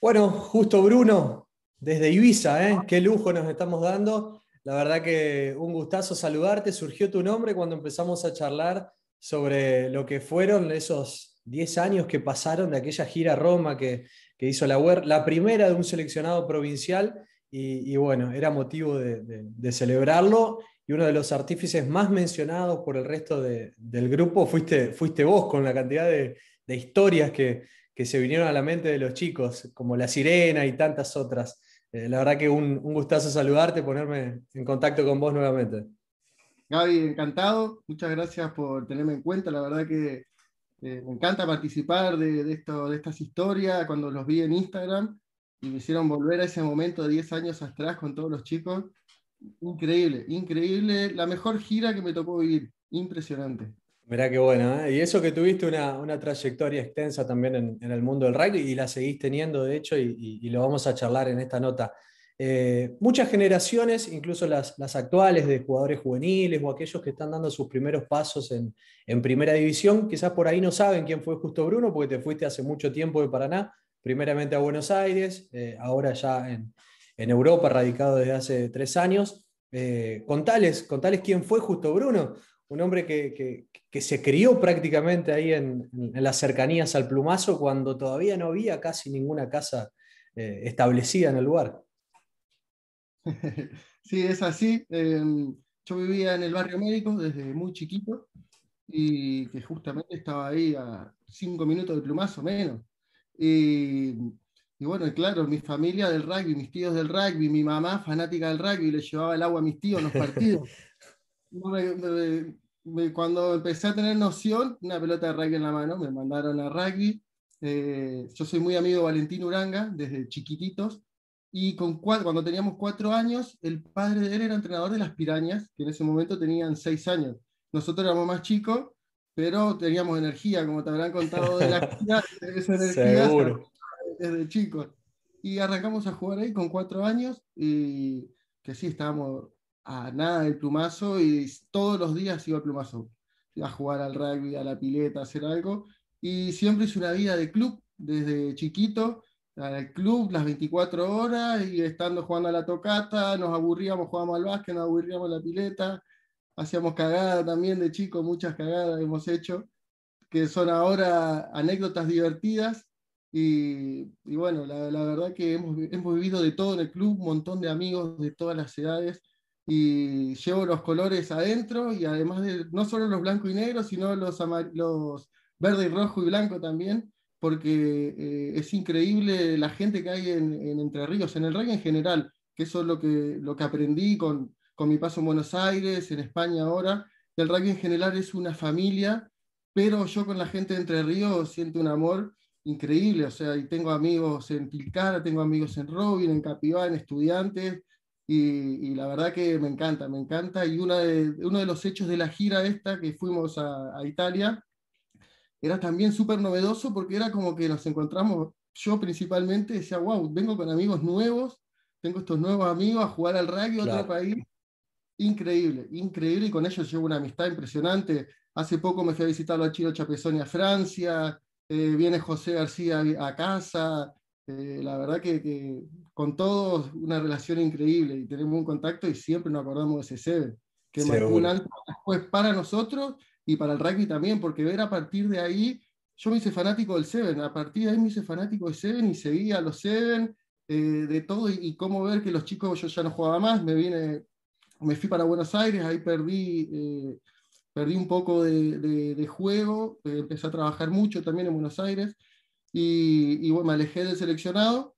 Bueno, justo Bruno, desde Ibiza, ¿eh? qué lujo nos estamos dando. La verdad que un gustazo saludarte. Surgió tu nombre cuando empezamos a charlar sobre lo que fueron esos 10 años que pasaron de aquella gira a Roma que, hizo la UER, la primera de un seleccionado provincial, y, bueno, era motivo de, celebrarlo. Y uno de los artífices más mencionados por el resto del grupo fuiste, fuiste vos, con la cantidad de, historias que, que se vinieron a la mente de los chicos, como La Sirena y tantas otras. Eh, la verdad que un, un gustazo saludarte, ponerme en contacto con vos nuevamente. Gaby, encantado. Muchas gracias por tenerme en cuenta. La verdad que eh, me encanta participar de, esto, de estas historias. Cuando los vi en Instagram y me hicieron volver a ese momento de 10 años atrás con todos los chicos. Increíble, increíble. La mejor gira que me tocó vivir. Impresionante. Mirá qué bueno, ¿eh? y eso que tuviste una, trayectoria extensa también en, el mundo del rugby y la seguís teniendo, de hecho, y, lo vamos a charlar en esta nota. Eh, muchas generaciones, incluso las, actuales de jugadores juveniles o aquellos que están dando sus primeros pasos en, primera división, quizás por ahí no saben quién fue Justo Bruno, porque te fuiste hace mucho tiempo de Paraná, primeramente a Buenos Aires, eh, ahora ya en, Europa, radicado desde hace tres años. contales, contales quién fue Justo Bruno un hombre que, se crió prácticamente ahí en, las cercanías al plumazo cuando todavía no había casi ninguna casa eh, establecida en el lugar. Sí, es así. Em, yo vivía en el barrio médico desde muy chiquito y que justamente estaba ahí a cinco minutos del plumazo menos. Y, bueno, claro, mi familia del rugby, mis tíos del rugby, mi mamá fanática del rugby, le llevaba el agua a mis tíos en los partidos. cuando empecé a tener noción, una pelota de rugby en la mano, me mandaron a rugby. Eh, yo soy muy amigo de Valentín Uranga desde chiquititos. Y con cuando teníamos cuatro años, el padre de él era entrenador de las pirañas, que en ese momento tenían seis años. Nosotros éramos más chicos, pero teníamos energía, como te habrán contado de la esa energía Seguro. desde chicos. Y arrancamos a jugar ahí con cuatro años, y que sí, estábamos a nada del plumazo y todos los días iba al plumazo. Iba a jugar al rugby, a la pileta, a hacer algo. Y siempre hice una vida de club, desde chiquito, al club las 24 horas y estando jugando a la tocata, nos aburríamos, jugábamos al básquet, nos aburríamos a la pileta, hacíamos cagadas también de chico, muchas cagadas hemos hecho, que son ahora anécdotas divertidas. Y, bueno, la, la, verdad que hemos, hemos vivido de todo en el club, un montón de amigos de todas las edades y llevo los colores adentro y además de no solo los blancos y negros, sino los, los verde y rojo y blanco también, porque eh, es increíble la gente que hay en, Entre Ríos, en el rugby en general, que eso es lo que, lo que aprendí con, con mi paso en Buenos Aires, en España ahora. El rugby en general es una familia, pero yo con la gente de Entre Ríos siento un amor increíble, o sea, y tengo amigos en Tilcara, tengo amigos en Robin, en Capivá, en Estudiantes, y, la verdad que me encanta, me encanta. Y una de, uno de los hechos de la gira esta que fuimos a, Italia era también súper novedoso porque era como que nos encontramos, yo principalmente decía, wow, vengo con amigos nuevos, tengo estos nuevos amigos a jugar al rugby a otro país. Increíble, increíble, y con ellos llevo una amistad impresionante. Hace poco me fui a visitarlo a Chino Chapezoni a Francia, eh, viene José García a casa, eh, la verdad que, con todos una relación increíble y tenemos un contacto y siempre nos acordamos de ese Seven, que marcó un alto después para nosotros y para el rugby también, porque ver a partir de ahí, yo me hice fanático del Seven, a partir de ahí me hice fanático del Seven y seguía a los Seven, eh, de todo y, cómo ver que los chicos, yo ya no jugaba más, me vine, me fui para Buenos Aires, ahí perdí. Eh, perdí un poco de, de juego, empecé a trabajar mucho también en Buenos Aires, y, bueno, me alejé del seleccionado,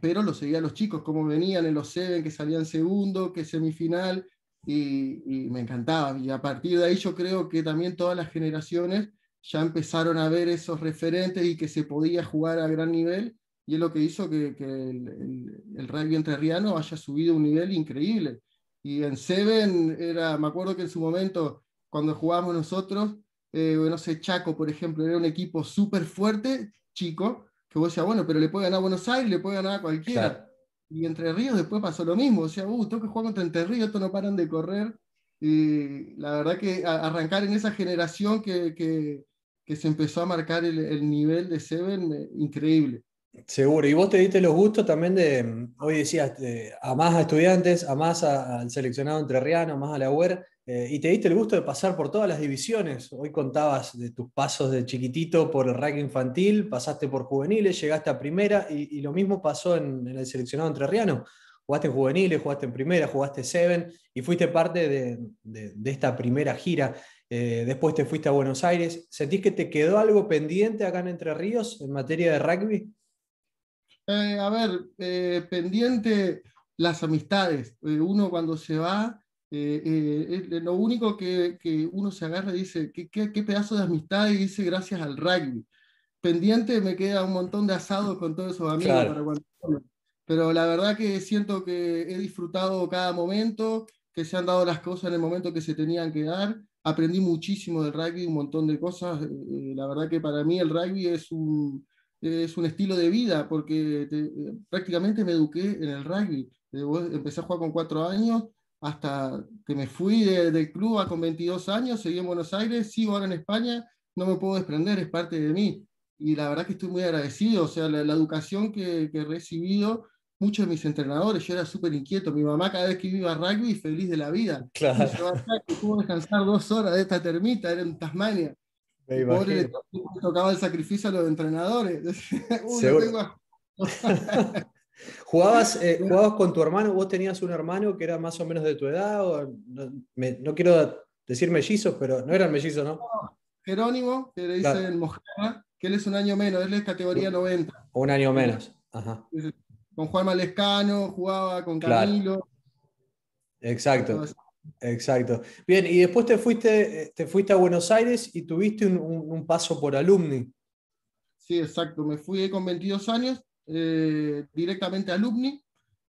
pero lo seguía a los chicos, como venían en los Seven, que salían segundo, que semifinal, y, me encantaba. Y a partir de ahí yo creo que también todas las generaciones ya empezaron a ver esos referentes y que se podía jugar a gran nivel, y es lo que hizo que, el, el, rugby entrerriano haya subido un nivel increíble. Y en Seven era, me acuerdo que en su momento, cuando jugábamos nosotros, eh, no sé, Chaco, por ejemplo, era un equipo súper fuerte, chico, que vos decías, bueno, pero le puede ganar a Buenos Aires, le puede ganar a cualquiera. Y Entre Ríos después pasó lo mismo, o sea, uh, tengo que jugar contra Entre Ríos, estos no paran de correr. Y la verdad que arrancar en esa generación que, que, que se empezó a marcar el, el nivel de Seven, eh, increíble. Seguro, y vos te diste los gustos también de, hoy decías, a más a estudiantes, a más al seleccionado entrerriano, más a la UER, eh, y te diste el gusto de pasar por todas las divisiones. Hoy contabas de tus pasos de chiquitito por el rugby infantil, pasaste por juveniles, llegaste a primera, y, lo mismo pasó en, el seleccionado entrerriano. Jugaste en juveniles, jugaste en primera, jugaste Seven, y fuiste parte de, esta primera gira. Eh, después te fuiste a Buenos Aires. ¿Sentís que te quedó algo pendiente acá en Entre Ríos en materia de rugby? Eh, a ver, pendiente las amistades. Uno cuando se va, lo único que, uno se agarra y dice, ¿qué, qué, pedazo de amistad y dice gracias al rugby. Pendiente me queda un montón de asados con todos esos amigos. pero la verdad que siento que he disfrutado cada momento, que se han dado las cosas en el momento que se tenían que dar. Aprendí muchísimo del rugby, un montón de cosas. la verdad que para mí el rugby es un, es un estilo de vida, porque prácticamente me eduqué en el rugby. Empecé a jugar con cuatro años, hasta que me fui del club a con 22 años, seguí en Buenos Aires, sigo ahora en España, no me puedo desprender, es parte de mí. Y la verdad que estoy muy agradecido, o sea, la, educación que, que, he recibido, muchos de mis entrenadores, yo era súper inquieto, mi mamá cada vez que iba a rugby, feliz de la vida. Claro. Y pudo descansar dos horas de esta termita, era en Tasmania. Pobre, tocaba el sacrificio a los entrenadores. ¿Jugabas, eh, ¿Jugabas con tu hermano? ¿Vos tenías un hermano que era más o menos de tu edad? no, quiero decir mellizos, pero no eran mellizos, ¿no? Jerónimo, que le dicen Mojana, que él es un año menos, él es categoría 90. Un año menos. Con Juan Malescano, jugaba con Camilo. Exacto. Exacto. Bien, y después te fuiste, te fuiste a Buenos Aires y tuviste un, paso por Alumni. Sí, exacto. Me fui con 22 años eh, directamente a Alumni,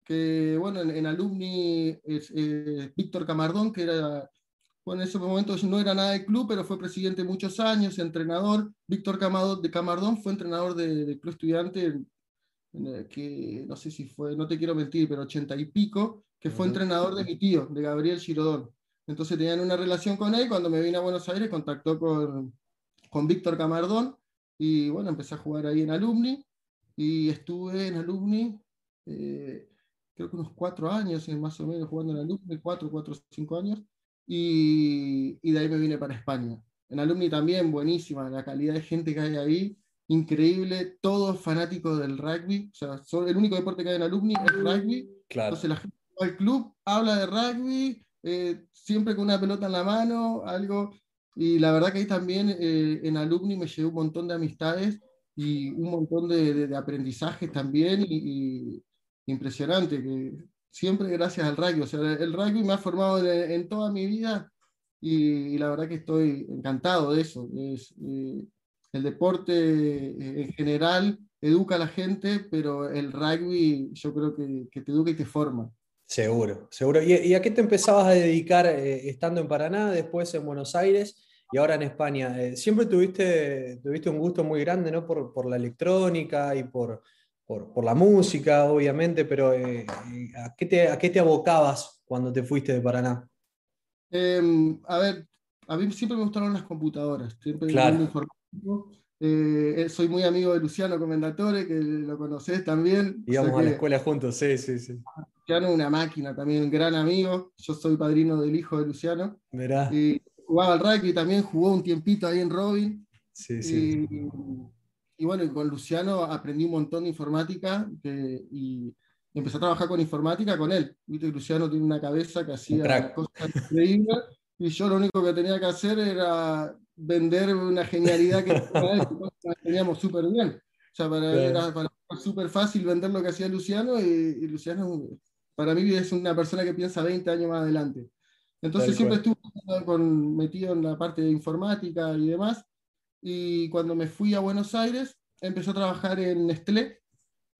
que bueno, en, Alumni es Víctor Camardón, que era, bueno, en ese momento no era nada de club, pero fue presidente muchos años, entrenador. Víctor Camardón, de Camardón fue entrenador de, Club Estudiante, que no sé si fue, no te quiero mentir, pero ochenta y pico que fue entrenador de mi tío, de Gabriel Girodón. Entonces tenían una relación con él. Cuando me vine a Buenos Aires, contactó con, con Víctor Camardón y bueno, empecé a jugar ahí en Alumni. Y estuve en Alumni, eh, creo que unos cuatro años, más o menos, jugando en Alumni, cuatro, cuatro, cinco años. Y, y de ahí me vine para España. En Alumni también, buenísima, la calidad de gente que hay ahí, increíble, todos fanáticos del rugby. O sea, el único deporte que hay en Alumni es rugby. Claro. Entonces la gente el club habla de rugby, eh, siempre con una pelota en la mano, algo. Y la verdad que ahí también eh, en Alumni me llevé un montón de amistades y un montón de, de, aprendizajes también y, impresionante, que siempre gracias al rugby. O sea, el rugby me ha formado en, toda mi vida y, la verdad que estoy encantado de eso. Es, eh, el deporte en general educa a la gente, pero el rugby yo creo que, que te educa y te forma. Seguro, seguro. ¿Y, a qué te empezabas a dedicar eh, estando en Paraná, después en Buenos Aires y ahora en España? Eh, siempre tuviste, tuviste un gusto muy grande ¿no? por, la electrónica y por, por, la música, obviamente, pero eh, ¿a, qué te, ¿a qué te abocabas cuando te fuiste de Paraná? Em, a ver, a mí siempre me gustaron las computadoras, siempre claro. soy muy amigo de Luciano Comendatore, que lo conoces también. Íbamos a la escuela juntos, sí, sí, sí. Luciano, una máquina también, un gran amigo. Yo soy padrino del hijo de Luciano. Verá. Y jugaba al rugby, también jugó un tiempito ahí en Robin. Sí, sí. Y, bueno, con Luciano aprendí un montón de informática y empecé a trabajar con informática con él. Viste, Luciano tiene una cabeza que hacía cosas increíbles y yo lo único que tenía que hacer era vender una genialidad que teníamos súper bien. O sea, para, era súper fácil vender lo que hacía Luciano y, y Luciano para mí es una persona que piensa 20 años más adelante. Entonces siempre estuve con, metido en la parte de informática y demás. Y cuando me fui a Buenos Aires, empecé a trabajar en Nestlé.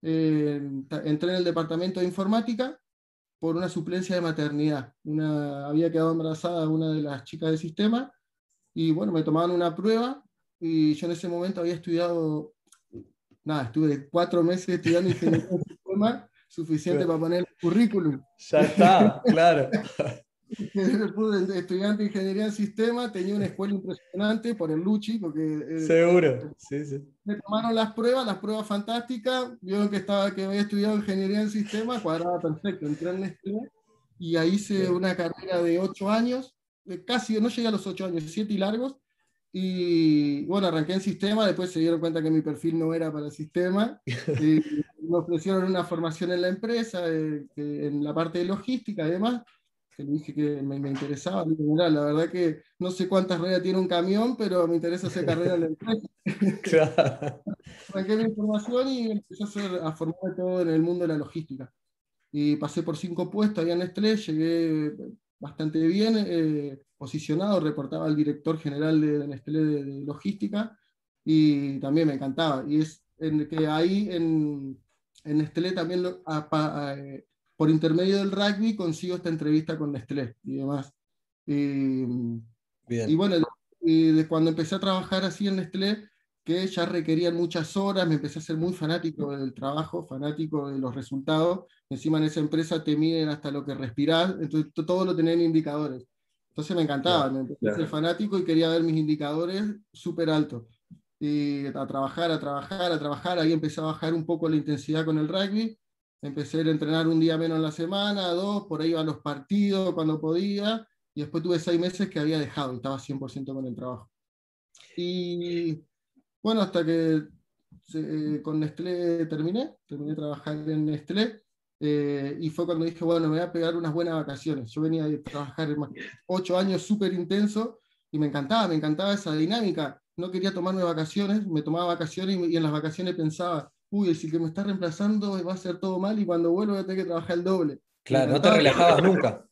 entré en el departamento de informática por una suplencia de maternidad. Una, había quedado embarazada una de las chicas del sistema y bueno, me tomaban una prueba y yo en ese momento había estudiado, nada, estuve cuatro meses estudiando ingeniería de sistema suficiente para poner el currículum. Ya está, claro. estudiante de ingeniería en sistema, tenía una escuela impresionante por el Luchi, porque... Eh, Seguro, sí, sí. Me tomaron las pruebas, las pruebas fantásticas, vieron que, estaba, que había estudiado ingeniería en sistema, cuadraba perfecto, entré en Nestlé, y ahí hice una carrera de ocho años, casi, no llegué a los ocho años, siete y largos, y bueno, arranqué en sistema, después se dieron cuenta que mi perfil no era para el sistema, y me ofrecieron una formación en la empresa, eh, en la parte de logística y demás, que le dije que me, interesaba. la verdad que no sé cuántas ruedas tiene un camión, pero me interesa hacer carrera en la empresa. Claro. Arranqué mi información y empecé a, hacer, a formar todo en el mundo de la logística. Y pasé por cinco puestos allá en Nestlé, llegué bastante bien eh, posicionado, reportaba al director general de, Nestlé de, logística y también me encantaba. Y es en que ahí en, en Nestlé también eh, por intermedio del rugby consigo esta entrevista con Nestlé y demás. Y, y bueno, de cuando empecé a trabajar así en Nestlé, que ya requerían muchas horas, me empecé a ser muy fanático del trabajo, fanático de los resultados. Encima en esa empresa te miden hasta lo que respirás, entonces todo lo tenía en indicadores. Entonces me encantaba, me empecé a ser fanático y quería ver mis indicadores súper altos. Y a trabajar, a trabajar, a trabajar, ahí empecé a bajar un poco la intensidad con el rugby. Empecé a entrenar un día menos en la semana, dos, por ahí iba a los partidos cuando podía. Y después tuve seis meses que había dejado, estaba 100% con el trabajo. Y bueno, hasta que eh, con Nestlé terminé, terminé de trabajar en Nestlé, eh, y fue cuando dije, bueno, me voy a pegar unas buenas vacaciones. Yo venía de trabajar ocho años súper intenso y me encantaba, me encantaba esa dinámica. No quería tomarme vacaciones, me tomaba vacaciones y, en las vacaciones pensaba, uy, si que me está reemplazando va a ser todo mal y cuando vuelvo voy a tener que trabajar el doble. Claro, no te relajabas nunca.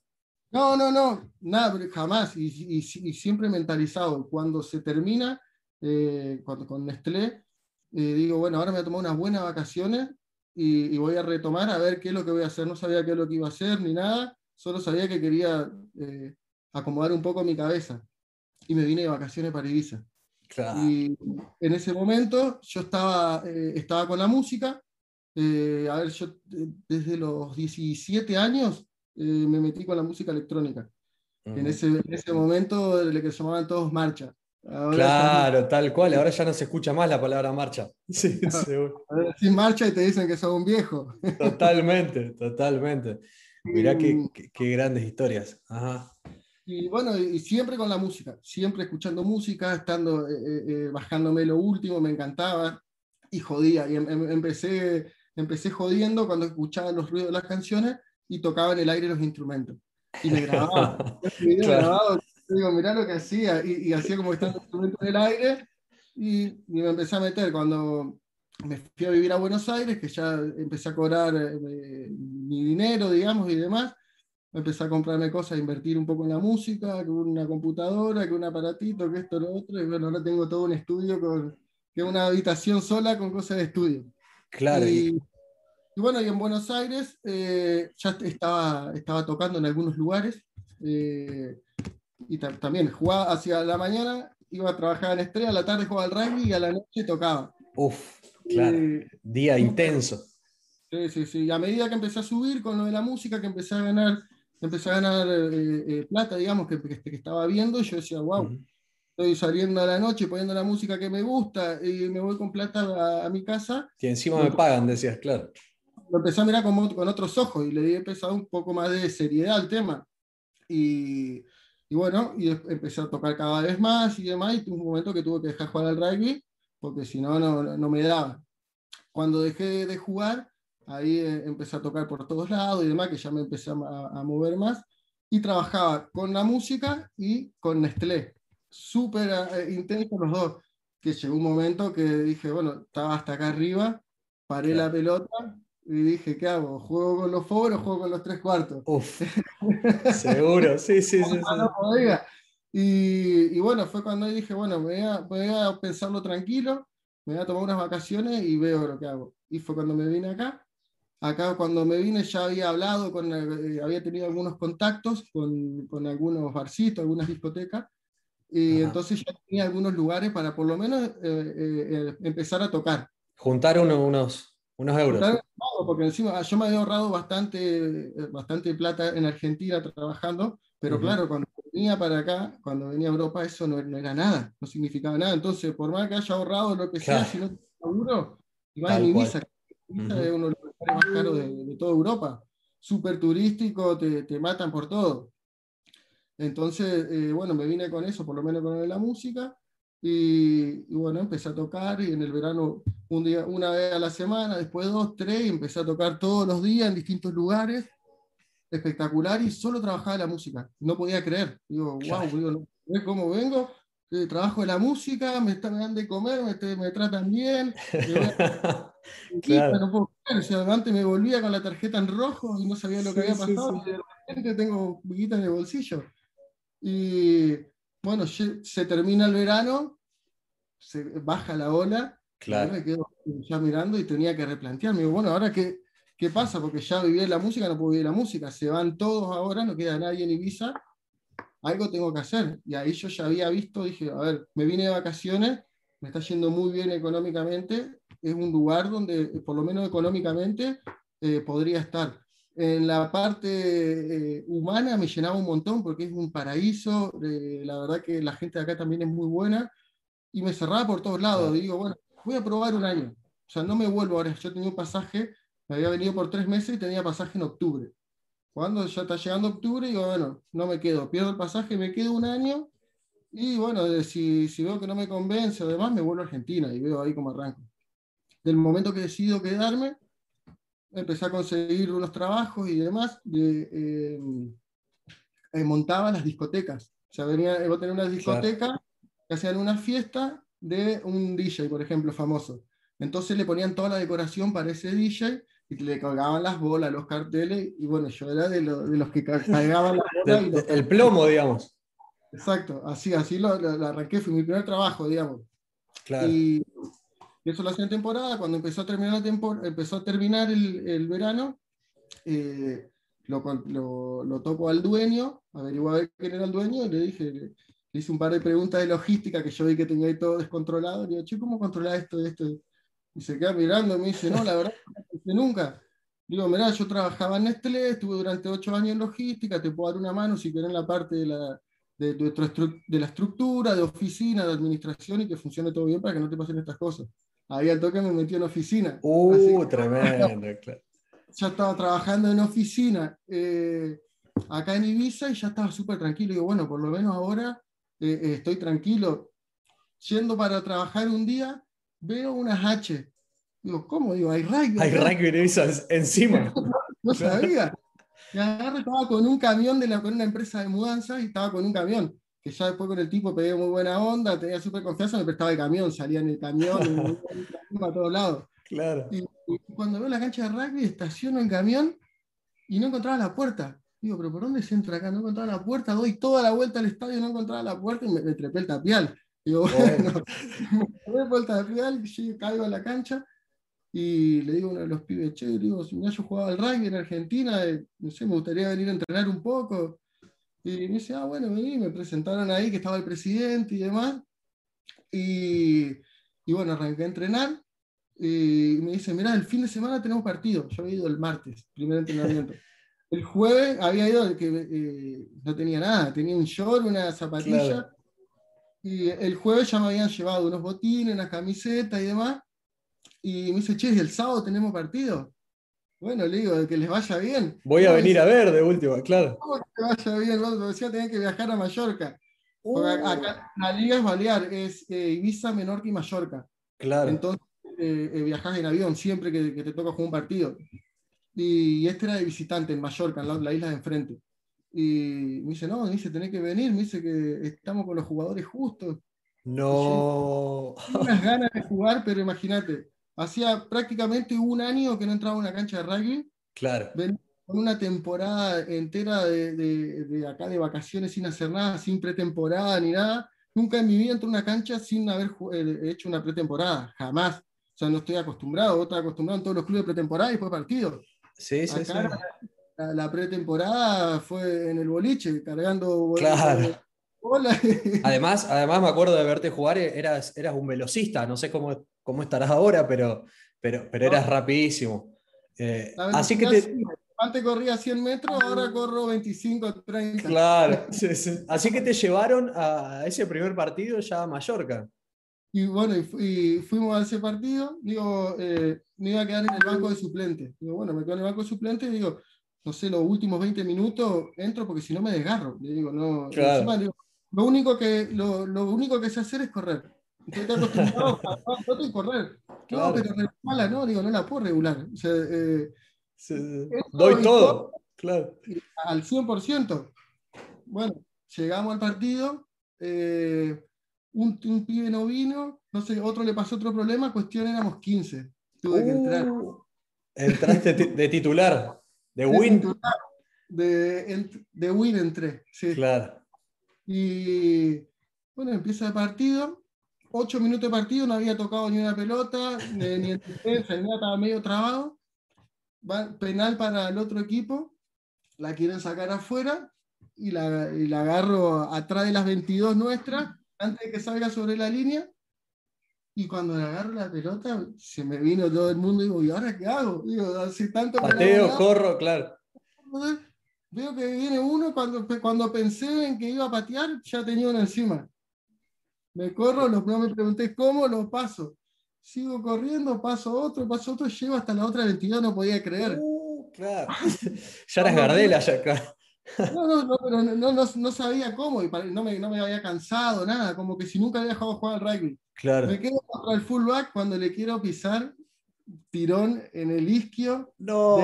No, no, no, nada, jamás. Y, y, y siempre mentalizado. Cuando se termina, eh, con, con, Nestlé, y digo, bueno, ahora me voy a tomar unas buenas vacaciones y, voy a retomar a ver qué es lo que voy a hacer. No sabía qué es lo que iba a hacer ni nada, solo sabía que quería eh, acomodar un poco mi cabeza. Y me vine de vacaciones para Ibiza. Y en ese momento yo estaba, eh, estaba con la música. a ver, yo desde los 17 años me metí con la música electrónica. en, ese, en, ese, momento le que llamaban todos marcha claro, tal cual. Ahora ya no se escucha más la palabra marcha. Sí, Sin marcha y te dicen que sos un viejo. Totalmente, totalmente. Mirá qué, qué, grandes historias. Y bueno, y siempre con la música, siempre escuchando música, estando, eh, eh, eh, bajándome lo último, me encantaba y jodía. Y em, em, empecé, empecé jodiendo cuando escuchaba los ruidos de las canciones y tocaba en el aire los instrumentos. Y me grababa. grabado digo, mirá lo que hacía, y, hacía como que estaba en el aire, y, me empecé a meter cuando me fui a vivir a Buenos Aires, que ya empecé a cobrar eh, mi dinero, digamos, y demás, empecé a comprarme cosas, a invertir un poco en la música, que una computadora, que un aparatito, que esto, lo otro, y bueno, ahora tengo todo un estudio con, que una habitación sola con cosas de estudio. Claro. Y, bueno, y en Buenos Aires eh, ya estaba, estaba tocando en algunos lugares. Eh, y también jugaba hacia la mañana, iba a trabajar en estrella, a la tarde jugaba al rugby y a la noche tocaba. Uf, claro. Día intenso. Sí, sí, sí. Y a medida que empecé a subir con lo de la música, que empecé a ganar, empecé a ganar eh, eh, plata, digamos, que, que, estaba viendo, yo decía, wow, estoy saliendo a la noche poniendo la música que me gusta y me voy con plata a, mi casa. Que encima me pagan, decías, claro. Lo empecé a mirar con, con otros ojos y le di empezado un poco más de seriedad al tema. Y y bueno, y empecé a tocar cada vez más y demás, y tuve un momento que tuve que dejar jugar al rugby, porque si no, no me daba. Cuando dejé de jugar, ahí eh, empecé a tocar por todos lados y demás, que ya me empecé a, a mover más, y trabajaba con la música y con Nestlé. Súper eh, intenso los dos, que llegó un momento que dije, bueno, estaba hasta acá arriba, paré la pelota y dije, ¿qué hago? ¿Juego con los forward o juego con los tres cuartos? Uf, seguro, sí, sí, sí. Y, y, bueno, fue cuando dije, bueno, voy a, voy a pensarlo tranquilo, me voy a tomar unas vacaciones y veo lo que hago. Y fue cuando me vine acá. Acá cuando me vine ya había hablado, con, eh, había tenido algunos contactos con, con, algunos barcitos, algunas discotecas, y entonces ya tenía algunos lugares para por lo menos eh, eh, empezar a tocar. Juntar unos, unos euros. porque encima yo me había ahorrado bastante, bastante plata en Argentina trabajando, Pero claro, cuando venía para acá, cuando venía a Europa, eso no, era nada, no significaba nada. Entonces, por más que haya ahorrado lo que sea, si no te seguro, y vas en Ibiza, Ibiza es uno de más caros de, toda Europa. Súper turístico, te, te, matan por todo. Entonces, eh, bueno, me vine con eso, por lo menos con la música. Y, bueno, empecé a tocar y en el verano un día, una vez a la semana, después dos, tres, y empecé a tocar todos los días en distintos lugares, espectacular, y solo trabajaba la música. No podía creer. Digo, wow, digo, no, cómo vengo, eh, trabajo de la música, me, están, dando de comer, me, me tratan bien. claro. no puedo creer, antes me volvía con la tarjeta en rojo y no sabía lo que había pasado, y de repente tengo guitas en el bolsillo. Y bueno, se termina el verano, se baja la ola, claro. me quedo ya mirando y tenía que replantearme. Bueno, ahora qué, qué pasa, porque ya viví la música, no puedo vivir la música, se van todos ahora, no queda nadie en Ibiza, algo tengo que hacer. Y ahí yo ya había visto, dije, a ver, me vine de vacaciones, me está yendo muy bien económicamente, es un lugar donde, por lo menos económicamente, eh, podría estar en la parte eh, humana me llenaba un montón porque es un paraíso, eh, la verdad que la gente de acá también es muy buena y me cerraba por todos lados. Digo, bueno, voy a probar un año. O sea, no me vuelvo ahora. Yo tenía un pasaje, me había venido por tres meses y tenía pasaje en octubre. Cuando ya está llegando octubre, digo, bueno, no me quedo, pierdo el pasaje, me quedo un año y bueno, si, si veo que no me convence o demás, me vuelvo a Argentina y veo ahí cómo arranco. Del momento que decido quedarme, empecé a conseguir unos trabajos y demás, de, eh, eh, montaba las discotecas. O sea, venía, a tener una discoteca que hacían una fiesta de un DJ, por ejemplo, famoso. Entonces le ponían toda la decoración para ese DJ y le colgaban las bolas, los carteles, y bueno, yo era de, los que cargaban las bolas. el plomo, digamos. Exacto, así, así lo, arranqué, fue mi primer trabajo, digamos. Claro. Y, eso hacía en temporada. Cuando empezó a terminar, la temporada, empezó a terminar el, el verano, eh, lo, lo, toco al dueño, averigué a ver quién era el dueño y le dije, le, hice un par de preguntas de logística que yo vi que tenía ahí todo descontrolado. Le digo, che, ¿cómo controlar esto, esto? Y se queda mirando y me dice, no, la verdad, no nunca. Digo, mirá, yo trabajaba en Nestlé, estuve durante ocho años en logística, te puedo dar una mano si querés la parte de la, de, de, la estructura, de oficina, de administración y que funcione todo bien para que no te pasen estas cosas ahí al toque me metí en oficina. Uh, tremendo, claro. Ya estaba trabajando en oficina eh, acá en Ibiza y ya estaba súper tranquilo. Digo, bueno, por lo menos ahora eh, eh, estoy tranquilo. Yendo para trabajar un día, veo unas H. Digo, ¿cómo? Digo, hay rugby. Hay rugby en Ibiza encima. no sabía. Y agarré, estaba con un camión de la, con una empresa de mudanza y estaba con un camión que ya después con el tipo pegué muy buena onda, tenía súper confianza, me prestaba el camión, salía en el camión, a todos lados. Claro. Y, cuando veo la cancha de rugby, estaciono el camión y no encontraba la puerta. Digo, pero ¿por dónde se entra acá? No encontraba la puerta, doy toda la vuelta al estadio y no encontraba la puerta y me, trepé el tapial. Digo, bueno, me trepé el tapial, caigo a la cancha y le digo a uno de los pibes, che, digo, si yo jugaba al rugby en Argentina, eh, no sé, me gustaría venir a entrenar un poco. Y me dice, ah, bueno, vení, me presentaron ahí que estaba el presidente y demás. Y, y bueno, arranqué a entrenar. Y me dice, mirá, el fin de semana tenemos partido. Yo había ido el martes, primer entrenamiento. El jueves había ido, que eh, no tenía nada, tenía un short, una zapatilla. Y el jueves ya me habían llevado unos botines, una camiseta y demás. Y me dice, che, el sábado tenemos partido? Bueno, le digo, que les vaya bien. Voy a venir a ver de última, claro. ¿Cómo que vaya bien? No, decía tener que viajar a Mallorca. Uh. acá, la liga es Balear, es eh, Ibiza, Menorca y Mallorca. Claro. Entonces eh, eh, viajas en avión siempre que, te toca jugar un partido. Y, este era de visitante en Mallorca, en la, isla de enfrente. Y me dice, no, me dice, tenés que venir, me dice que estamos con los jugadores justos. No. unas ganas de jugar, pero imagínate, hacía prácticamente un año que no entraba a una cancha de rugby. Claro. Con una temporada entera de, de, acá de vacaciones sin hacer nada, sin pretemporada ni nada. Nunca en mi vida entré a una cancha sin haber eh, hecho una pretemporada, jamás. O sea, no estoy acostumbrado, estoy acostumbrado en todos los clubes de pretemporada y después partido. Sí, sí, sí. La, pretemporada fue en el boliche, cargando. Claro. Además, además me acuerdo de verte jugar, eras, eras un velocista, no sé cómo, cómo estarás ahora, pero, pero, pero eras rapidísimo. Eh, así que te... antes corría 100 metros, ahora corro 25, 30. Claro, así que te llevaron a ese primer partido ya a Mallorca. Y bueno, y, fuimos a ese partido, digo, eh, me iba a quedar en el banco de suplente. Digo, bueno, me quedo en el banco de suplente y digo, no sé, los últimos 20 minutos entro porque si no me desgarro. Le digo, no, lo, único que, lo, lo, único que sé hacer es correr. Acostumbrado a, y correr. No, pero mala no, digo, no la puedo regular. O sea, eh, Doy todo, claro. Al 100%. Bueno, llegamos al partido. Eh, un, un, pibe no vino, no sé, otro le pasó otro problema, cuestión éramos 15. Tuve que entrar. Uh, entraste de titular, de, win. de, de, win entré, sí. Claro. Y bueno, empieza el partido. Ocho minutos de partido, no había tocado ni una pelota, ni, en defensa, ni nada, estaba medio trabado. penal para el otro equipo, la quieren sacar afuera y la, y la agarro atrás de las 22 nuestras antes de que salga sobre la línea. Y cuando le agarro la pelota, se me vino todo el mundo y digo, ¿y ahora qué hago? Digo, hace tanto Pateo, corro, claro. Veo que viene uno, cuando, cuando pensé en que iba a patear, ya tenía uno encima. Me corro, no me pregunté cómo, lo paso. Sigo corriendo, paso otro, paso otro, llego hasta la otra entidad, no podía creer. Uh, claro. ya eras Gardela, ya acá. No, no, no, pero no, no, no, sabía cómo, y no me, no me había cansado, nada, como que si nunca había dejado jugar al rugby. Claro. Me quedo contra el fullback cuando le quiero pisar, tirón en el isquio. No.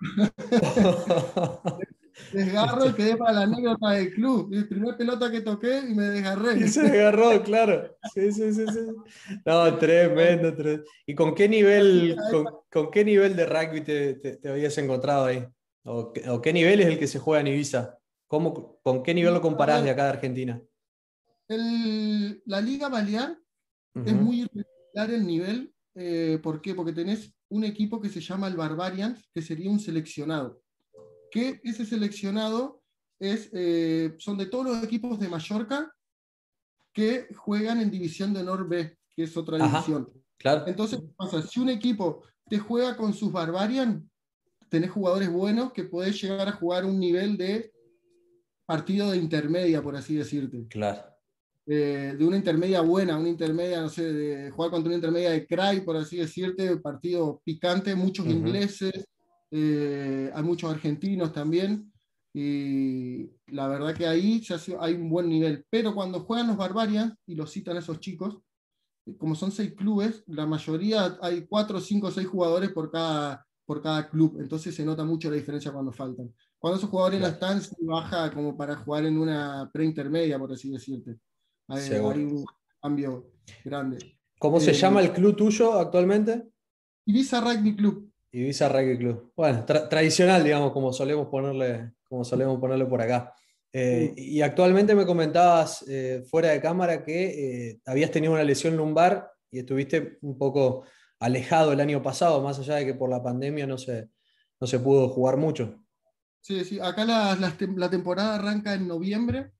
Desgarro, y quedé para la anécdota del club. Mi primer pelota que toqué y me desgarré. Y se desgarró, claro. Sí, sí, sí, sí. No, tremendo, tremendo. ¿Y con qué nivel, con, con qué nivel de rugby te, te, te habías encontrado ahí? ¿O qué, nivel es el que se juega en Ibiza? ¿Cómo, ¿Con qué nivel lo comparás de acá de Argentina? la Liga Balear es muy irregular el nivel. Eh, ¿Por qué? Porque tenés un equipo que se llama el Barbarians, que sería un seleccionado. Que ese seleccionado es, eh, son de todos los equipos de Mallorca que juegan en División de Honor B, que es otra división. Claro. Entonces, si un equipo te juega con sus Barbarians, tenés jugadores buenos que podés llegar a jugar un nivel de partido de intermedia, por así decirte. Claro. Eh, de una intermedia buena, una intermedia, no sé, de jugar contra una intermedia de cry, por así decirte, partido picante, muchos ingleses, eh, hay muchos argentinos también, y la verdad que ahí ya hay un buen nivel. Pero cuando juegan los Barbarians, y los citan esos chicos, como son seis clubes, la mayoría hay cuatro, cinco, seis jugadores por cada por cada club, entonces se nota mucho la diferencia cuando faltan. Cuando esos jugadores no están, se baja como para jugar en una preintermedia, por así decirte. Hay, un cambio grande. ¿Cómo se eh, llama el club tuyo actualmente? Ibiza Rugby Club. Ibiza Rugby Club. Bueno, tradicional, digamos, como solemos ponerle, como solemos ponerle por acá. Eh, y actualmente me comentabas eh, fuera de cámara que habías tenido una lesión lumbar y estuviste un poco alejado el año pasado, más allá de que por la pandemia no se, no se pudo jugar mucho. Sí, sí, acá la, la, temporada arranca en noviembre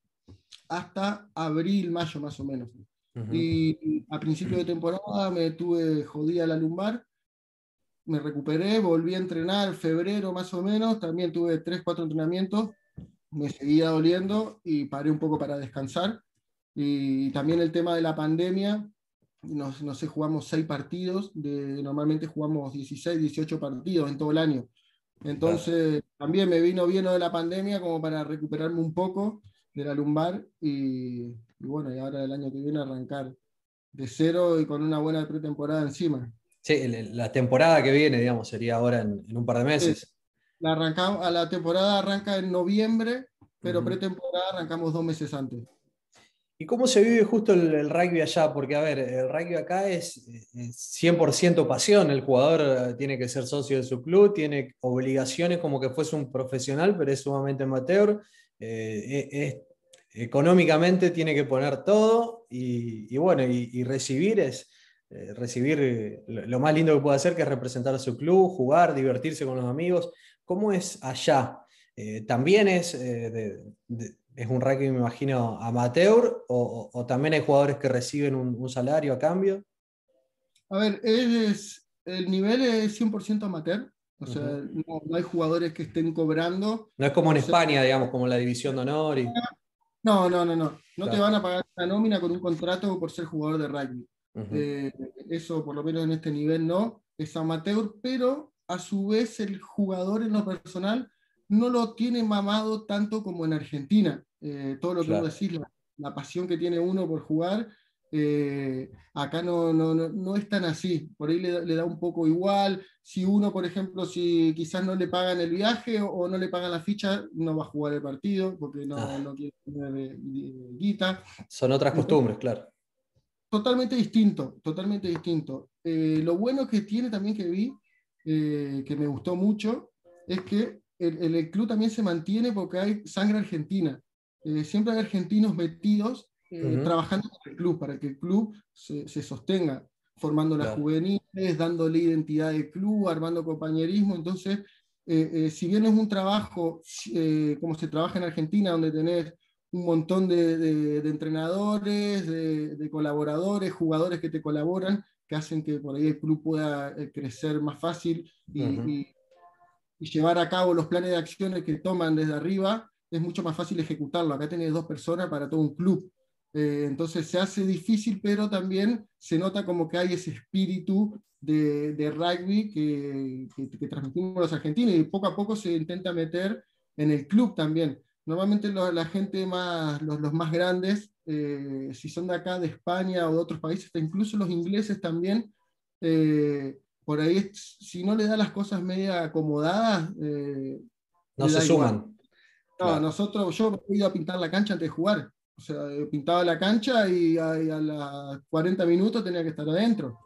hasta abril, mayo más o menos. Y a principio de temporada me tuve jodida la lumbar, me recuperé, volví a entrenar febrero más o menos, también tuve 3, 4 entrenamientos, me seguía doliendo y paré un poco para descansar. Y también el tema de la pandemia, no, sé, jugamos seis partidos, de, normalmente jugamos 16, 18 partidos en todo el año. Entonces, también me vino bien de la pandemia como para recuperarme un poco de la lumbar y, bueno, y ahora el año que viene arrancar de cero y con una buena pretemporada encima. Sí, la temporada que viene, digamos, sería ahora en, un par de meses. La, arrancamos, la temporada arranca en noviembre, pero pretemporada arrancamos dos meses antes. ¿Y cómo se vive justo el, rugby allá? Porque, a ver, el rugby acá es, 100% pasión. El jugador eh, tiene que ser socio de su club, tiene obligaciones como que fuese un profesional, pero es sumamente amateur. Eh, e, económicamente tiene que poner todo y, bueno, y, recibir es eh, recibir lo más lindo que puede hacer, que es representar a su club, jugar, divertirse con los amigos. ¿Cómo es allá? ¿También es de es un rugby, me imagino, amateur o, también hay jugadores que reciben un, salario a cambio? A ver, es, el nivel es 100% amateur. O sea, no, hay jugadores que estén cobrando. No es como en España, digamos, como la división de honor. No, no, no, no. No te van a pagar la nómina con un contrato por ser jugador de rugby. Eh, eso, por lo menos en este nivel, no. Es amateur, pero a su vez el jugador en lo personal no lo tiene mamado tanto como en Argentina. Eh, todo lo que vos decís, la, pasión que tiene uno por jugar, eh, acá no, no, no, es tan así. Por ahí le, da un poco igual. Si uno, por ejemplo, si quizás no le pagan el viaje o, no le pagan la ficha, no va a jugar el partido porque no, ah. no quiere tener guita. Son otras costumbres, claro. Totalmente distinto, totalmente distinto. Eh, lo bueno que tiene también que vi, que me gustó mucho, es que el, club también se mantiene porque hay sangre argentina. Eh, siempre hay argentinos metidos eh, trabajando en el club para que el club se, sostenga, formando las juveniles, dándole identidad al club, armando compañerismo. Entonces, eh, si bien es un trabajo como se trabaja en Argentina, donde tenés un montón de, entrenadores, de, colaboradores, jugadores que te colaboran, que hacen que por ahí el club pueda crecer más fácil y y llevar a cabo los planes de acciones que toman desde arriba, es mucho más fácil ejecutarlo. Acá tenés dos personas para todo un club. Eh, entonces se hace difícil, pero también se nota como que hay ese espíritu de, de rugby que, que, transmitimos los argentinos y poco a poco se intenta meter en el club también. Normalmente la gente más, los, los más grandes, eh, si son de acá, de España o de otros países, incluso los ingleses también, eh, por ahí, si no le da las cosas media acomodadas, eh, no se suman. No, nosotros, yo he ido a pintar la cancha antes de jugar. O sea, pintaba la cancha y a, los 40 minutos tenía que estar adentro.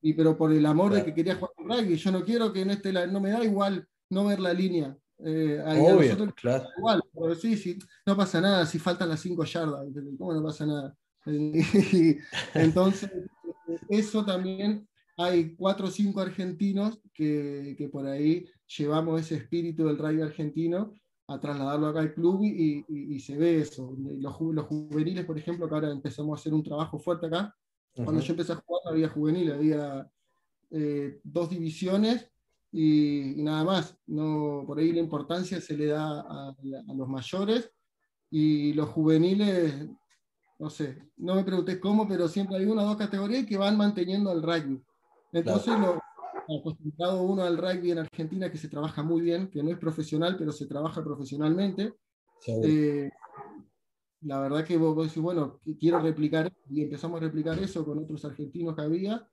Y pero por el amor de que quería jugar con rugby, yo no quiero que en este no me da igual no ver la línea. Eh, Obvio, claro. Igual, pero sí, sí, no pasa nada si faltan las 5 yardas, ¿cómo no pasa nada? Entonces, eso también hay cuatro o cinco argentinos que, que, por ahí llevamos ese espíritu del rugby argentino a trasladarlo acá al club y, y, se ve eso. Los, los, juveniles, por ejemplo, que ahora empezamos a hacer un trabajo fuerte acá. Cuando yo empecé a jugar había juvenil, había eh, dos divisiones y, nada más. No, por ahí la importancia se le da a, a los mayores y los juveniles, no sé, no me pregunté cómo, pero siempre hay una o dos categorías que van manteniendo el rugby. Entonces, lo, acostumbrado uno al rugby en Argentina, que se trabaja muy bien, que no es profesional, pero se trabaja profesionalmente. Eh, la verdad que vos, decís, bueno, quiero replicar, y empezamos a replicar eso con otros argentinos que había,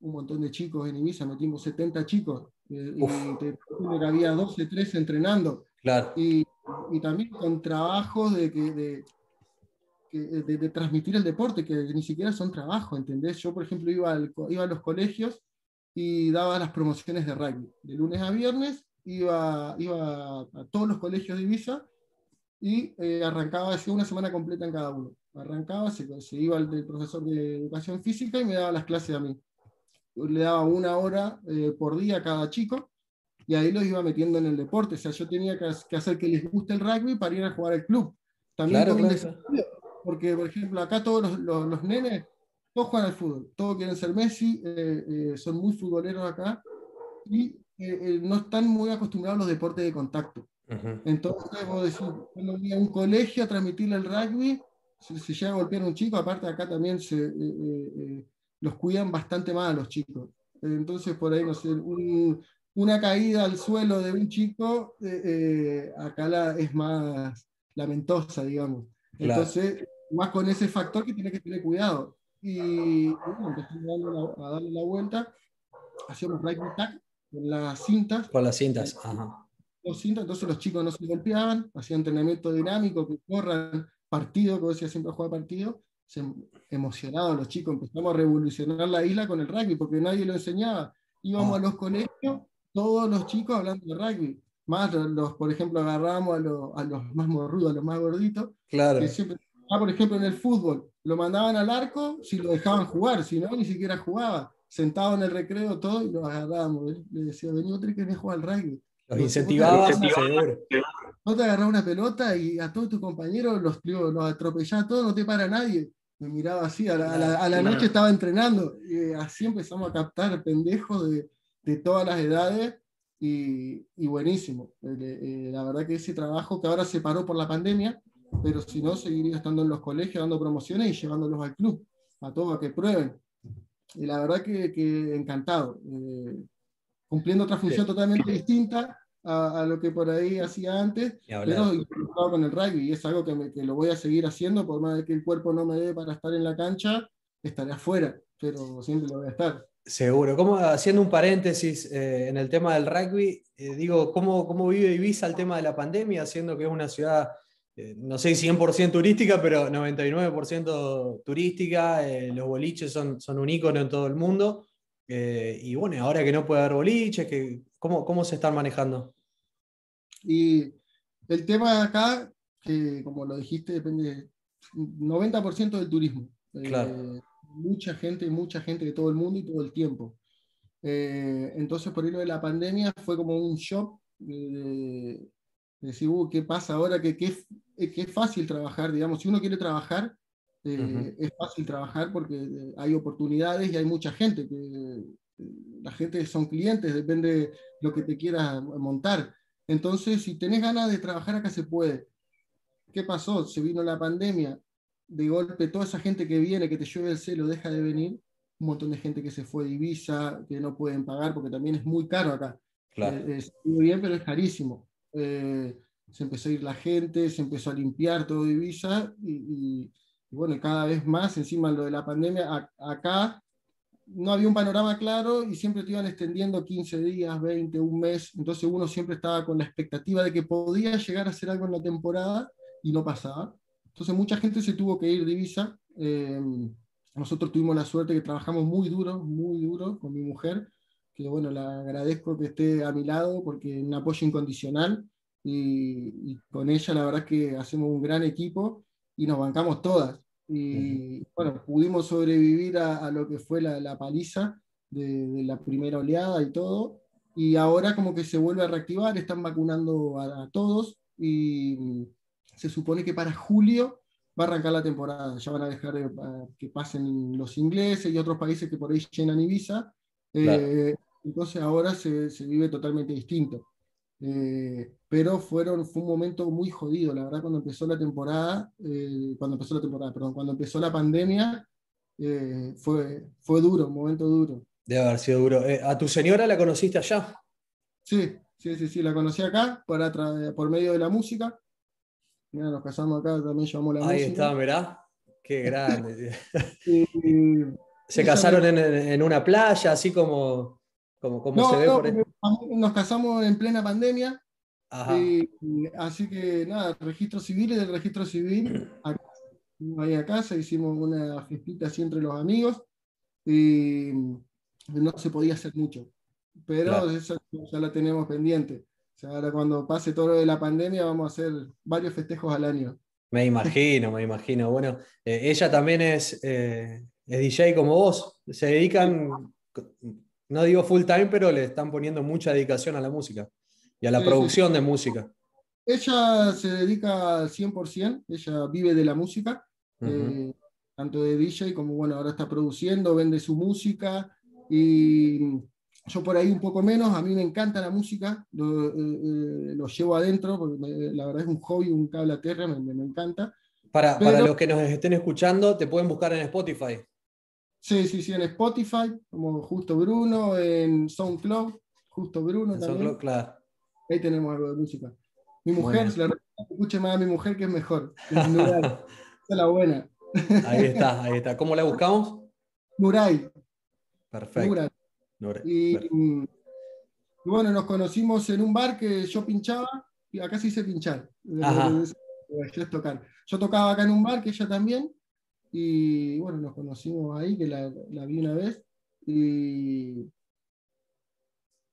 un montón de chicos en Ibiza, metimos 70 chicos, que había 12, 13 entrenando. Claro. Y, y también con trabajos de, de, eh, de, transmitir el deporte, que ni siquiera son trabajo, ¿entendés? Yo, por ejemplo, iba, iba a los colegios y daba las promociones de rugby. De lunes a viernes iba, iba a todos los colegios de Ibiza y eh, arrancaba, hacía una semana completa en cada uno. Arrancaba, se, iba el, profesor de educación física y me daba las clases a mí. Le daba una hora eh, por día a cada chico y ahí los iba metiendo en el deporte. O sea, yo tenía que, hacer que les guste el rugby para ir a jugar al club. También claro, porque, por ejemplo, acá todos los, los, nenes, todos juegan al fútbol, todos quieren ser Messi, eh, eh, son muy futboleros acá y eh, no están muy acostumbrados a los deportes de contacto. Entonces, vos decís, cuando voy a un colegio a transmitirle el rugby, si, llega a golpear a un chico, aparte acá también se, los cuidan bastante más a los chicos. Entonces, por ahí, no sé, una caída al suelo de un chico, acá la, es más lamentosa, digamos. Entonces, más con ese factor que tiene que tener cuidado. Y bueno, empezamos a darle la vuelta, hacíamos right tag con las cintas. Con las cintas, ajá. cintas, entonces los chicos no se golpeaban, hacían entrenamiento dinámico, que corran partido, como decía siempre juega partido, se emocionados los chicos, empezamos a revolucionar la isla con el rugby, porque nadie lo enseñaba. Íbamos ah. a los colegios, todos los chicos hablando de rugby más los, por ejemplo, agarramos a, a los más morrudos, a los más gorditos. Claro. ah, por ejemplo, en el fútbol, lo mandaban al arco si lo dejaban jugar, si no, ni siquiera jugaba. Sentado en el recreo todo y lo agarrábamos. Le decía, vení otro que me juega al rugby. Los incentivaba, seguro. No te agarraba una pelota y a todos tus compañeros los, los atropellaba todos, no te para nadie. Me miraba así, a la, a la, noche estaba entrenando. Y así empezamos a captar pendejos de, de todas las edades y, buenísimo. Eh, la verdad que ese trabajo que ahora se paró por la pandemia, pero si no, seguiría estando en los colegios dando promociones y llevándolos al club, a todos a que prueben. Y la verdad que, que encantado, eh, cumpliendo otra función totalmente distinta a, lo que por ahí hacía antes, pero involucrado con el rugby, y es algo que, que, lo voy a seguir haciendo, por más de que el cuerpo no me dé para estar en la cancha, estaré afuera, pero siempre lo voy a estar. Seguro. Como haciendo un paréntesis eh, en el tema del rugby, eh, digo, ¿cómo, ¿cómo, vive Ibiza el tema de la pandemia, siendo que es una ciudad, eh, no sé, 100% turística, pero 99% turística, los boliches son, son un ícono en todo el mundo? Y bueno, ahora que no puede haber boliches, que, ¿cómo, ¿cómo se están manejando? Y el tema acá, que como lo dijiste, depende 90% del turismo. Claro mucha gente, mucha gente de todo el mundo y todo el tiempo. Eh, entonces, por lo de la pandemia fue como un shock de, decir, uh, ¿qué pasa ahora? Que, que, es fácil trabajar, digamos, si uno quiere trabajar, eh, es fácil trabajar porque hay oportunidades y hay mucha gente. Que, la gente son clientes, depende de lo que te quieras montar. Entonces, si tenés ganas de trabajar acá, se puede. ¿Qué pasó? Se vino la pandemia, de golpe toda esa gente que viene, que te llueve el celo, deja de venir, un montón de gente que se fue de Ibiza, que no pueden pagar porque también es muy caro acá. Claro. Eh, muy bien, pero es carísimo. Eh, se empezó a ir la gente, se empezó a limpiar todo Ibiza y, bueno, cada vez más, encima lo de la pandemia, acá no había un panorama claro y siempre te iban extendiendo 15 días, 20, un mes, entonces uno siempre estaba con la expectativa de que podía llegar a hacer algo en la temporada y no pasaba. Entonces mucha gente se tuvo que ir de Ibiza. Eh, nosotros tuvimos la suerte que trabajamos muy duro, muy duro con mi mujer, que bueno, le agradezco que esté a mi lado porque es un apoyo incondicional y, con ella la verdad es que hacemos un gran equipo y nos bancamos todas. Y bueno, pudimos sobrevivir a, lo que fue la, paliza de, la primera oleada y todo. Y ahora como que se vuelve a reactivar, están vacunando a todos y se supone que para julio va a arrancar la temporada. Ya van a dejar que pasen los ingleses y otros países que por ahí llenan Ibiza. Eh, entonces ahora se, se, vive totalmente distinto. Eh, pero fueron, fue un momento muy jodido, la verdad, cuando empezó la temporada, eh, cuando empezó la temporada, perdón, cuando empezó la pandemia, fue, fue duro, un momento duro. Debe haber sido duro. ¿A tu señora la conociste allá? Sí, sí, sí, sí, la conocí acá por, por medio de la música. Mira, nos casamos acá, también llevamos la Ahí música. Ahí está, mirá. Qué grande. ¿Se casaron en, en, una playa, así como, como, como se ve por ahí? Nos casamos en plena pandemia. así que nada, registro civil y del registro civil, ahí a casa, hicimos una fiestita así entre los amigos y no se podía hacer mucho. Pero eso ya la tenemos pendiente ahora cuando pase todo lo de la pandemia vamos a hacer varios festejos al año. Me imagino, me imagino. Bueno, eh, ella también es, eh, es DJ como vos. Se dedican, no digo full time, pero le están poniendo mucha dedicación a la música y a la producción de música. Ella se dedica al 100%, ella vive de la música, eh, tanto de DJ como, bueno, ahora está produciendo, vende su música y yo por ahí un poco menos, a mí me encanta la música, lo, eh, eh, lo llevo adentro, porque la verdad es un hobby, un cable a tierra, me, me, encanta. Para, para, los que nos estén escuchando, te pueden buscar en Spotify. Sí, sí, sí, en Spotify, como Justo Bruno, en SoundCloud, Justo Bruno también. SoundCloud, claro. Ahí tenemos algo de música. Mi mujer, se la escuche más a mi mujer que es mejor. Esa es la buena. Ahí está, ahí está. ¿Cómo la buscamos? Nuray. Perfecto y, bueno, nos conocimos en un bar que yo pinchaba, y acá se hice pinchar. tocar. Yo tocaba acá en un bar que ella también, y bueno, nos conocimos ahí, que la, la vi una vez, y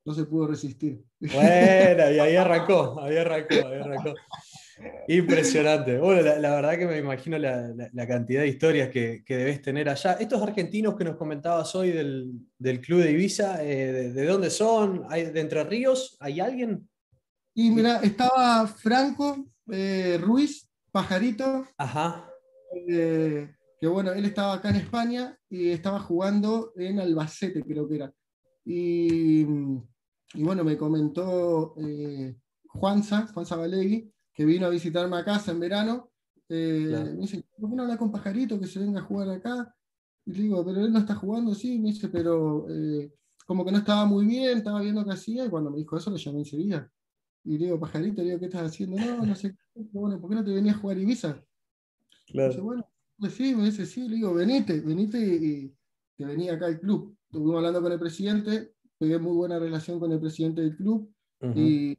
no se pudo resistir. Bueno, y ahí arrancó, ahí arrancó, ahí arrancó. Impresionante. Bueno, la, verdad que me imagino la, cantidad de historias que, debes tener allá. Estos argentinos que nos comentabas hoy del, Club de Ibiza, eh, de, dónde son? ¿Hay, ¿De Entre Ríos? ¿Hay alguien? Y mira, estaba Franco eh, Ruiz, Pajarito. Ajá. Eh, que bueno, él estaba acá en España y estaba jugando en Albacete, creo que era. Y y bueno, me comentó eh, Juanza, Juanza Valegui, que vino a visitarme a casa en verano. Me dice, ¿por qué no habla con Pajarito que se venga a jugar acá? Y le digo, pero él no está jugando, sí, me dice, pero como que no estaba muy bien, estaba viendo qué hacía, y cuando me dijo eso lo llamé enseguida. Y le digo, pajarito, le digo, ¿qué estás haciendo? No, no sé, bueno, ¿por qué no te venías a jugar Ibiza? Claro. Dice, bueno, pues sí, me dice, sí, le digo, venite, venite y, te venía acá al club. Estuvimos hablando con el presidente, pegué muy buena relación con el presidente del club, y,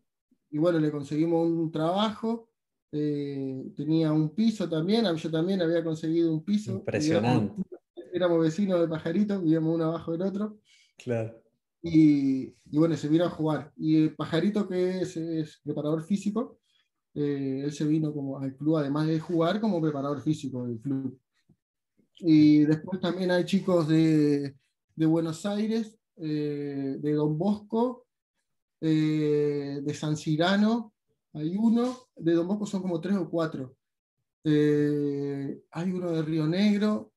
y, bueno, le conseguimos un trabajo, eh, tenía un piso también, yo también había conseguido un piso. Impresionante. Éramos, éramos vecinos de Pajarito, vivíamos uno abajo del otro. Claro. Y, bueno, se vino a jugar. Y el Pajarito, que es, preparador físico, eh, él se vino como al club, además de jugar, como preparador físico del club. Y después también hay chicos de, de Buenos Aires, eh, de Don Bosco, eh, de San Cirano, hay uno, de Don Bosco son como tres o cuatro. hay uno de Río Negro.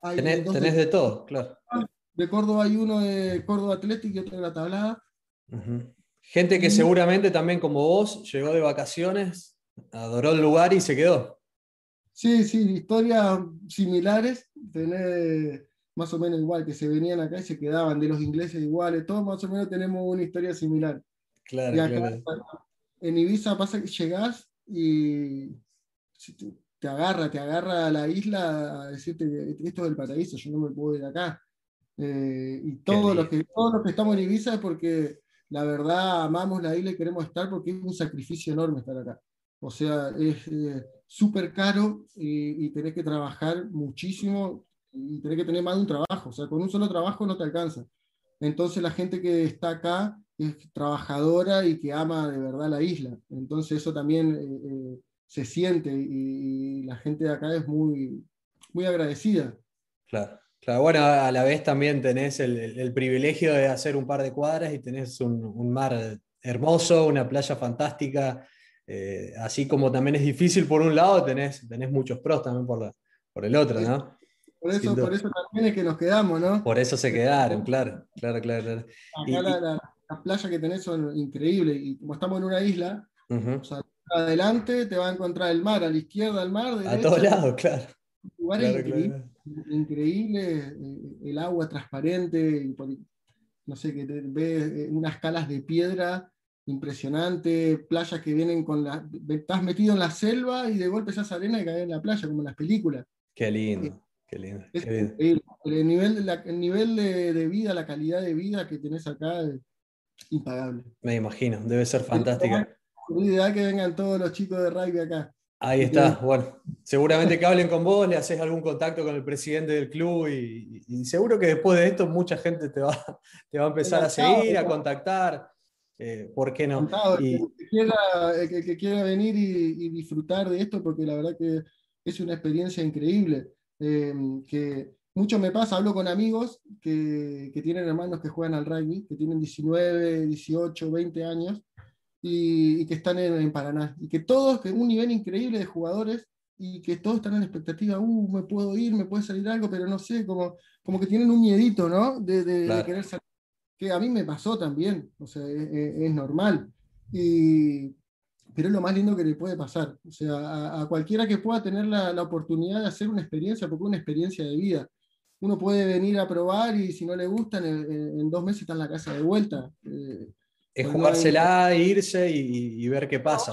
tenés, de, todo, claro. Ah, de Córdoba hay uno de Córdoba Atlético y otro de la tablada. Gente que seguramente también como vos llegó de vacaciones, adoró el lugar y se quedó. Sí, sí, historias similares, tener más o menos igual, que se venían acá y se quedaban, de los ingleses iguales, todos más o menos tenemos una historia similar. Claro, claro. En Ibiza pasa que llegás y te agarra, te agarra a la isla a decirte, esto es el paraíso, yo no me puedo ir acá. Eh, y todos los, que, todos los que estamos en Ibiza es porque la verdad amamos la isla y queremos estar porque es un sacrificio enorme estar acá. O sea, es eh, súper caro y, y, tenés que trabajar muchísimo y tenés que tener más de un trabajo. O sea, con un solo trabajo no te alcanza. Entonces la gente que está acá es trabajadora y que ama de verdad la isla. Entonces eso también eh, se siente y, y, la gente de acá es muy, muy agradecida. Claro. Claro, bueno, a la vez también tenés el, privilegio de hacer un par de cuadras y tenés un, mar hermoso, una playa fantástica, eh, así como también es difícil por un lado, tenés, tenés muchos pros también por, por el otro, ¿no? Por eso, por eso también es que nos quedamos, ¿no? Por eso se quedaron, claro, claro, claro. Acá las playas que tenés son increíbles y como estamos en una isla, adelante te va a encontrar el mar, a la izquierda el mar. a todos lados, claro. Lugares increíble, eh, el agua transparente, no sé, que ves eh, unas calas de piedra impresionante, playas que vienen con la... Estás metido en la selva y de golpe esa arena y caes en la playa, como en las películas. Qué lindo, qué lindo. El, nivel, de, la, nivel de, vida, la calidad de vida que tenés acá es impagable. Me imagino, debe ser fantástica. Es ideal que vengan todos los chicos de rugby acá. Ahí está, bueno, seguramente que hablen con vos, le haces algún contacto con el presidente del club y, seguro que después de esto mucha gente te va, te va a empezar a seguir, a contactar. Eh, ¿Por qué no? Y... Que, quiera, que, quiera, venir y, disfrutar de esto, porque la verdad que es una experiencia increíble. Eh, que mucho me pasa, hablo con amigos que, que tienen hermanos que juegan al rugby, que tienen 19, 18, 20 años, y, que están en, Paraná. Y que todos, que un nivel increíble de jugadores y que todos están en la expectativa, uh, me puedo ir, me puede salir algo, pero no sé, como, como que tienen un miedito, ¿no? De, de, querer salir. Que a mí me pasó también, o sea, es, normal. Y, pero es lo más lindo que le puede pasar. O sea, a, cualquiera que pueda tener la, la, oportunidad de hacer una experiencia, porque es una experiencia de vida. Uno puede venir a probar y si no le gusta, en, dos meses está en la casa de vuelta. Eh, es jugársela, irse y, ver qué pasa.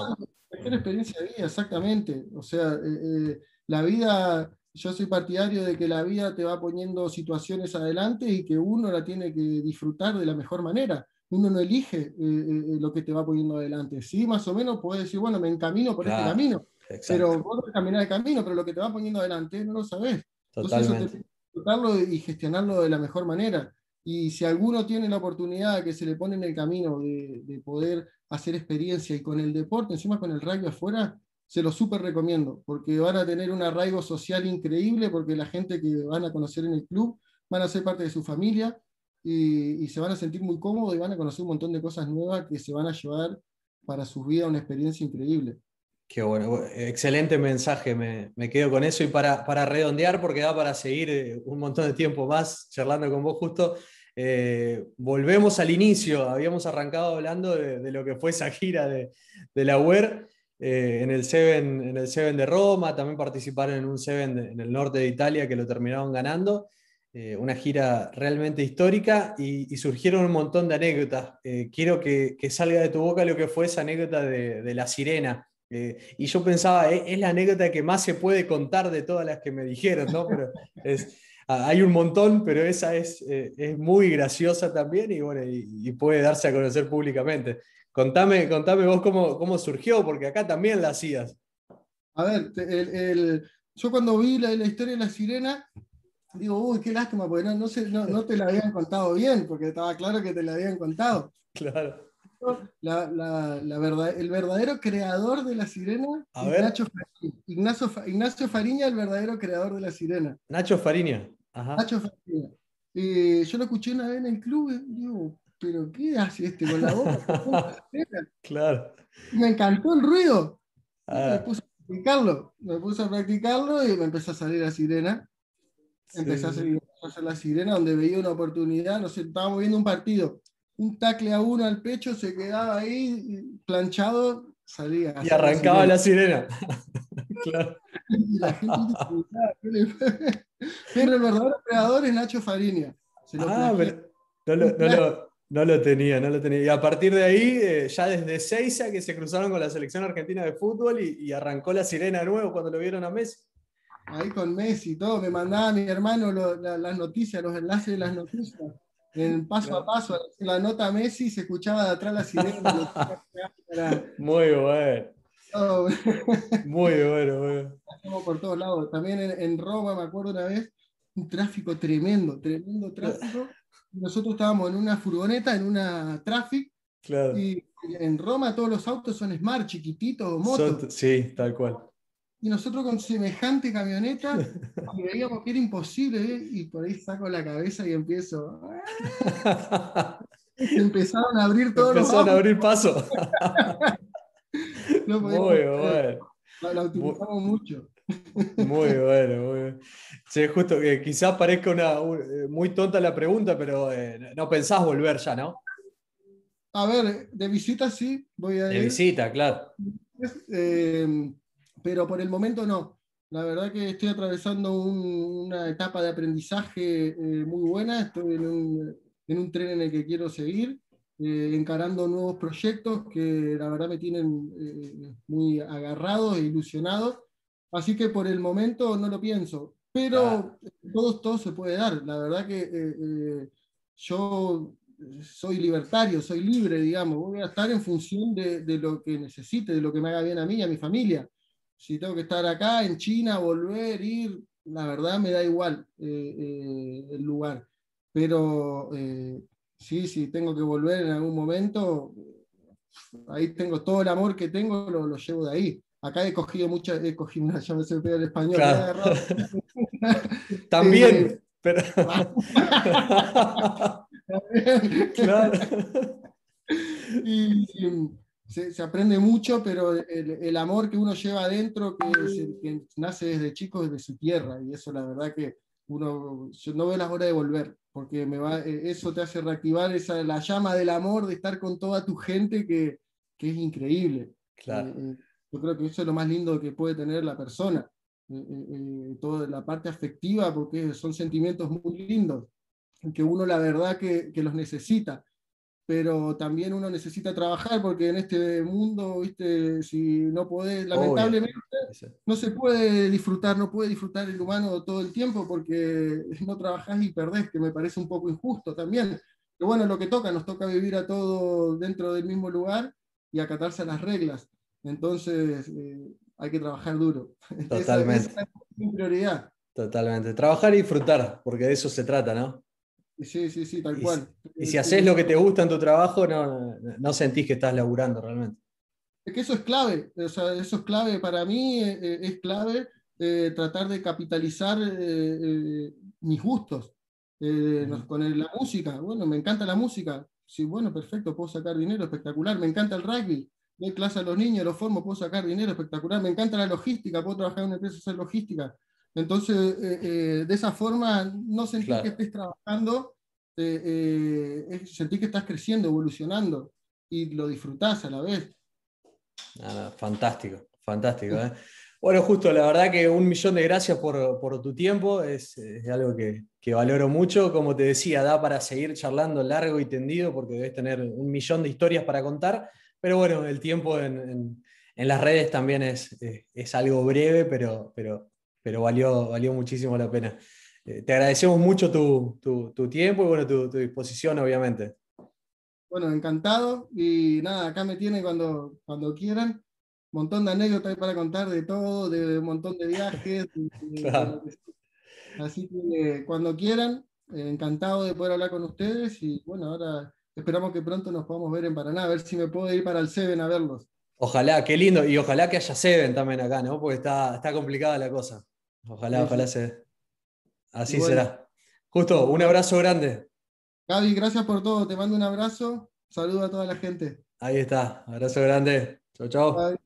Es una experiencia de vida, exactamente. O sea, eh, eh, la vida, yo soy partidario de que la vida te va poniendo situaciones adelante y que uno la tiene que disfrutar de la mejor manera. Uno no elige eh, lo que te va poniendo adelante. Sí, más o menos puedes decir, bueno, me encamino por este camino. Pero vos no caminar el camino, pero lo que te va poniendo adelante no lo sabes. Entonces, eso te disfrutarlo y gestionarlo de la mejor manera. Y si alguno tiene la oportunidad que se le pone en el camino de, poder hacer experiencia y con el deporte, encima con el rugby afuera, se lo súper recomiendo, porque van a tener un arraigo social increíble, porque la gente que van a conocer en el club van a ser parte de su familia y, se van a sentir muy cómodos y van a conocer un montón de cosas nuevas que se van a llevar para su vida una experiencia increíble. Qué bueno, excelente mensaje, me, me quedo con eso y para, para, redondear, porque da para seguir eh, un montón de tiempo más charlando con vos justo, eh, volvemos al inicio. Habíamos arrancado hablando de, lo que fue esa gira de, la UER eh, en, el Seven, en el Seven de Roma. También participaron en un Seven en el norte de Italia que lo terminaron ganando. Eh, una gira realmente histórica y, surgieron un montón de anécdotas. quiero que, salga de tu boca lo que fue esa anécdota de, la sirena. y yo pensaba, es, la anécdota que más se puede contar de todas las que me dijeron, ¿no? Pero es, hay un montón, pero esa es, eh, es muy graciosa también y, bueno, y, puede darse a conocer públicamente. Contame, contame vos cómo, cómo surgió, porque acá también la hacías. A ver, el, yo cuando vi la, la, historia de la sirena, digo, uy, qué lástima, porque no, no, no, te la habían contado bien, porque estaba claro que te la habían contado. Claro. La, la, verdad, el verdadero creador de la sirena, Ignacio, Ignacio, Ignacio Fariña, el verdadero creador de la sirena. Nacho Fariña. Nacho eh, yo lo escuché una vez en el club y digo, ¿pero qué hace este con la boca? claro. Me encantó el ruido. Me ah. puse a practicarlo. Me puse a practicarlo y me empezó a salir la sirena. Empecé a, hacer, la sirena donde veía una oportunidad. No sé, estábamos viendo un partido. Un tacle a uno al pecho, se quedaba ahí planchado, salía. Y arrancaba la sirena. claro. Y la gente pero el verdadero creador es Nacho Fariña. ah, no, lo, tenía, no lo tenía. Y a partir de ahí, eh, ya desde Seiza, que se cruzaron con la selección argentina de fútbol y, arrancó la sirena de nuevo cuando lo vieron a Messi. Ahí con Messi y todo, me mandaba mi hermano las noticias, los enlaces de las noticias. En paso a paso, la nota Messi se escuchaba de atrás la sirena. Muy bueno. Muy bueno, bueno. por todos lados. También en, Roma, me acuerdo una vez, un tráfico tremendo, tremendo tráfico. Nosotros estábamos en una furgoneta, en una traffic. Y en Roma todos los autos son smart, chiquititos o motos. sí, tal cual. Y nosotros con semejante camioneta, veíamos que era imposible, ¿eh? y por ahí saco la cabeza y empiezo. Empezaron a abrir todos Empezaron a abrir paso. muy bueno. La, utilizamos mucho. Muy bueno, muy bueno. Sí, justo que quizás parezca una, eh, muy tonta la pregunta, pero eh, no pensás volver ya, ¿no? A ver, de visita sí, voy a De visita, claro. Eh, pero por el momento no. La verdad que estoy atravesando una etapa de aprendizaje muy buena, estoy en un, en un tren en el que quiero seguir eh, encarando nuevos proyectos que la verdad me tienen eh, muy agarrado e ilusionado. Así que por el momento no lo pienso, pero todo, todo se puede dar. La verdad que eh, yo soy libertario, soy libre, digamos. Voy a estar en función de, de, lo que necesite, de lo que me haga bien a mí y a mi familia. Si tengo que estar acá, en China, volver, ir, la verdad me da igual el lugar. Pero sí, sí, tengo que volver en algún momento, ahí tengo todo el amor que tengo, lo, llevo de ahí. Acá he cogido muchas, he cogido una, ya me sé el español. También, eh, pero... claro. Y, se, aprende mucho, pero el, amor que uno lleva adentro, que, que, nace desde chico, desde su tierra, y eso la verdad que uno, yo no veo las horas de volver porque me va, eh, eso te hace reactivar esa, la llama del amor, de estar con toda tu gente, que, que es increíble. Claro. Eh, eh, yo creo que eso es lo más lindo que puede tener la persona, toda la parte afectiva, porque son sentimientos muy lindos, que uno la verdad que, que los necesita pero también uno necesita trabajar porque en este mundo, ¿viste? si no podés, lamentablemente, no se puede disfrutar, no puede disfrutar el humano todo el tiempo porque no trabajás y perdés, que me parece un poco injusto también. Pero bueno, lo que toca, nos toca vivir a todos dentro del mismo lugar y acatarse a las reglas. Entonces, eh, hay que trabajar duro. Totalmente. Esa, es mi prioridad. Totalmente. Trabajar y disfrutar, porque de eso se trata, ¿no? Sí, sí, sí, tal cual. Y si haces lo que te gusta en tu trabajo, no, no sentís que estás laburando realmente. Es que eso es clave, o sea, eso es clave. Para mí, eh, eh, es clave eh, tratar de capitalizar mis gustos. con la música, bueno, me encanta la música, sí, bueno, perfecto, puedo sacar dinero, espectacular, me encanta el rugby, doy clase a los niños, los formo, puedo sacar dinero, espectacular, me encanta la logística, puedo trabajar en una empresa hacer logística, entonces, eh, eh, de esa forma, no sentir que estés trabajando, eh, sentís que estás creciendo, evolucionando y lo disfrutás a la vez. fantástico, fantástico. ¿eh? Bueno, justo, la verdad que un millón de gracias por, tu tiempo, es, algo que, valoro mucho. Como te decía, da para seguir charlando largo y tendido porque debes tener un millón de historias para contar, pero bueno, el tiempo en, las redes también es, es, algo breve, pero, pero, pero valió, valió muchísimo la pena. Eh, te agradecemos mucho tu, tiempo y bueno, tu, disposición, obviamente. Bueno, encantado y nada, acá me tienen cuando, cuando quieran. Un montón de anécdotas para contar de todo, de, un montón de viajes. Así que cuando quieran, eh, encantado de poder hablar con ustedes y bueno, ahora esperamos que pronto nos podamos ver en Paraná, a ver si me puedo ir para el Seven a verlos. Ojalá, qué lindo, y ojalá que haya Seven también acá, ¿no? Porque está, está complicada la cosa. Ojalá, ojalá se, Así será. Justo, un abrazo grande. Gaby, gracias por todo. Te mando un abrazo. Saludo a toda la gente. Ahí está. Abrazo grande. Chau, chau.